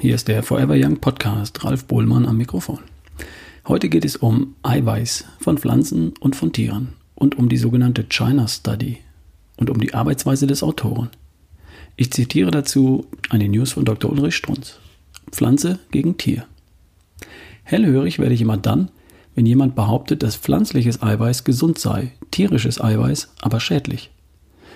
hier ist der Forever Young Podcast, Ralf Bohlmann am Mikrofon. Heute geht es um Eiweiß von Pflanzen und von Tieren und um die sogenannte China Study und um die Arbeitsweise des Autoren. Ich zitiere dazu eine News von Dr. Ulrich Strunz. Pflanze gegen Tier. Hellhörig werde ich immer dann, wenn jemand behauptet, dass pflanzliches Eiweiß gesund sei, tierisches Eiweiß aber schädlich.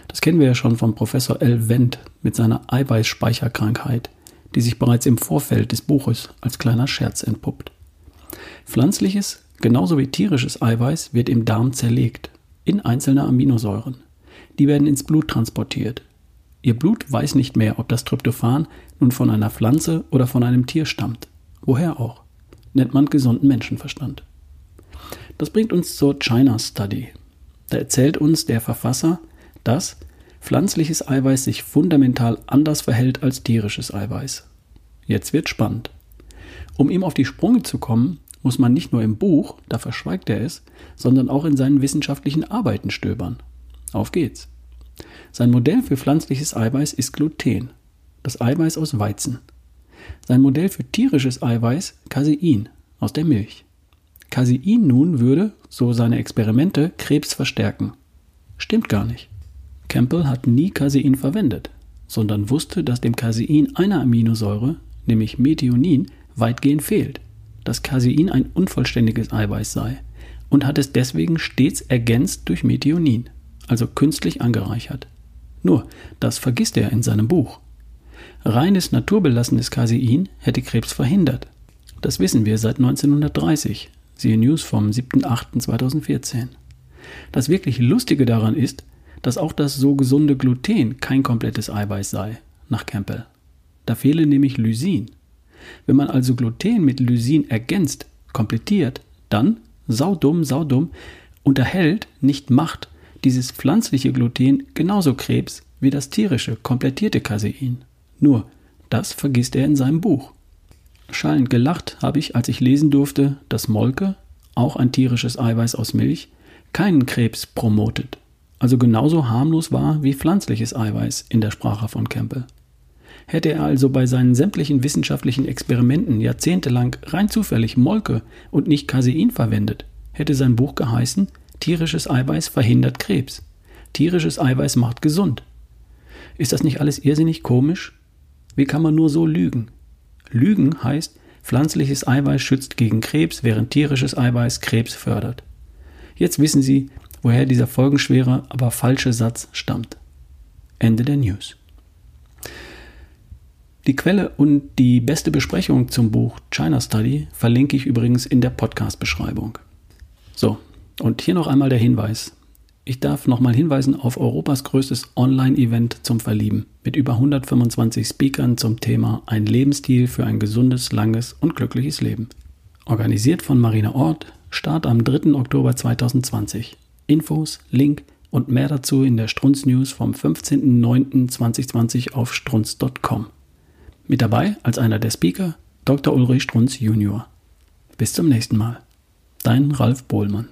Das kennen wir ja schon von Professor L. Wendt mit seiner Eiweißspeicherkrankheit, die sich bereits im Vorfeld des Buches als kleiner Scherz entpuppt. Pflanzliches, genauso wie tierisches Eiweiß wird im Darm zerlegt, in einzelne Aminosäuren. Die werden ins Blut transportiert. Ihr Blut weiß nicht mehr, ob das Tryptophan nun von einer Pflanze oder von einem Tier stammt. Woher auch? Nennt man gesunden Menschenverstand. Das bringt uns zur China Study. Da erzählt uns der Verfasser, dass pflanzliches Eiweiß sich fundamental anders verhält als tierisches Eiweiß. Jetzt wird spannend. Um ihm auf die Sprünge zu kommen, muss man nicht nur im Buch, da verschweigt er es, sondern auch in seinen wissenschaftlichen Arbeiten stöbern. Auf geht's. Sein Modell für pflanzliches Eiweiß ist Gluten, das Eiweiß aus Weizen. Sein Modell für tierisches Eiweiß Casein aus der Milch. Casein nun würde, so seine Experimente, Krebs verstärken. Stimmt gar nicht. Campbell hat nie Casein verwendet, sondern wusste, dass dem Casein eine Aminosäure, nämlich Methionin, weitgehend fehlt, dass Casein ein unvollständiges Eiweiß sei und hat es deswegen stets ergänzt durch Methionin, also künstlich angereichert. Nur, das vergisst er in seinem Buch. Reines naturbelassenes Casein hätte Krebs verhindert. Das wissen wir seit 1930, siehe News vom 7.8.2014. Das wirklich Lustige daran ist, dass auch das so gesunde Gluten kein komplettes Eiweiß sei, nach Campbell. Da fehle nämlich Lysin. Wenn man also Gluten mit Lysin ergänzt, komplettiert, dann, saudumm, saudumm, unterhält, nicht macht, dieses pflanzliche Gluten genauso Krebs wie das tierische, komplettierte Casein. Nur, das vergisst er in seinem Buch. Schallend gelacht habe ich, als ich lesen durfte, dass Molke, auch ein tierisches Eiweiß aus Milch, keinen Krebs promotet also genauso harmlos war wie pflanzliches Eiweiß in der Sprache von Campbell. Hätte er also bei seinen sämtlichen wissenschaftlichen Experimenten jahrzehntelang rein zufällig Molke und nicht Casein verwendet, hätte sein Buch geheißen Tierisches Eiweiß verhindert Krebs. Tierisches Eiweiß macht gesund. Ist das nicht alles irrsinnig komisch? Wie kann man nur so lügen? Lügen heißt, pflanzliches Eiweiß schützt gegen Krebs, während tierisches Eiweiß Krebs fördert. Jetzt wissen Sie, woher dieser folgenschwere, aber falsche Satz stammt. Ende der News. Die Quelle und die beste Besprechung zum Buch China Study verlinke ich übrigens in der Podcast-Beschreibung. So, und hier noch einmal der Hinweis. Ich darf nochmal hinweisen auf Europas größtes Online-Event zum Verlieben mit über 125 Speakern zum Thema Ein Lebensstil für ein gesundes, langes und glückliches Leben. Organisiert von Marina Ort, Start am 3. Oktober 2020. Infos, Link und mehr dazu in der Strunz News vom 15.09.2020 auf strunz.com. Mit dabei als einer der Speaker Dr. Ulrich Strunz Jr. Bis zum nächsten Mal. Dein Ralf Bohlmann.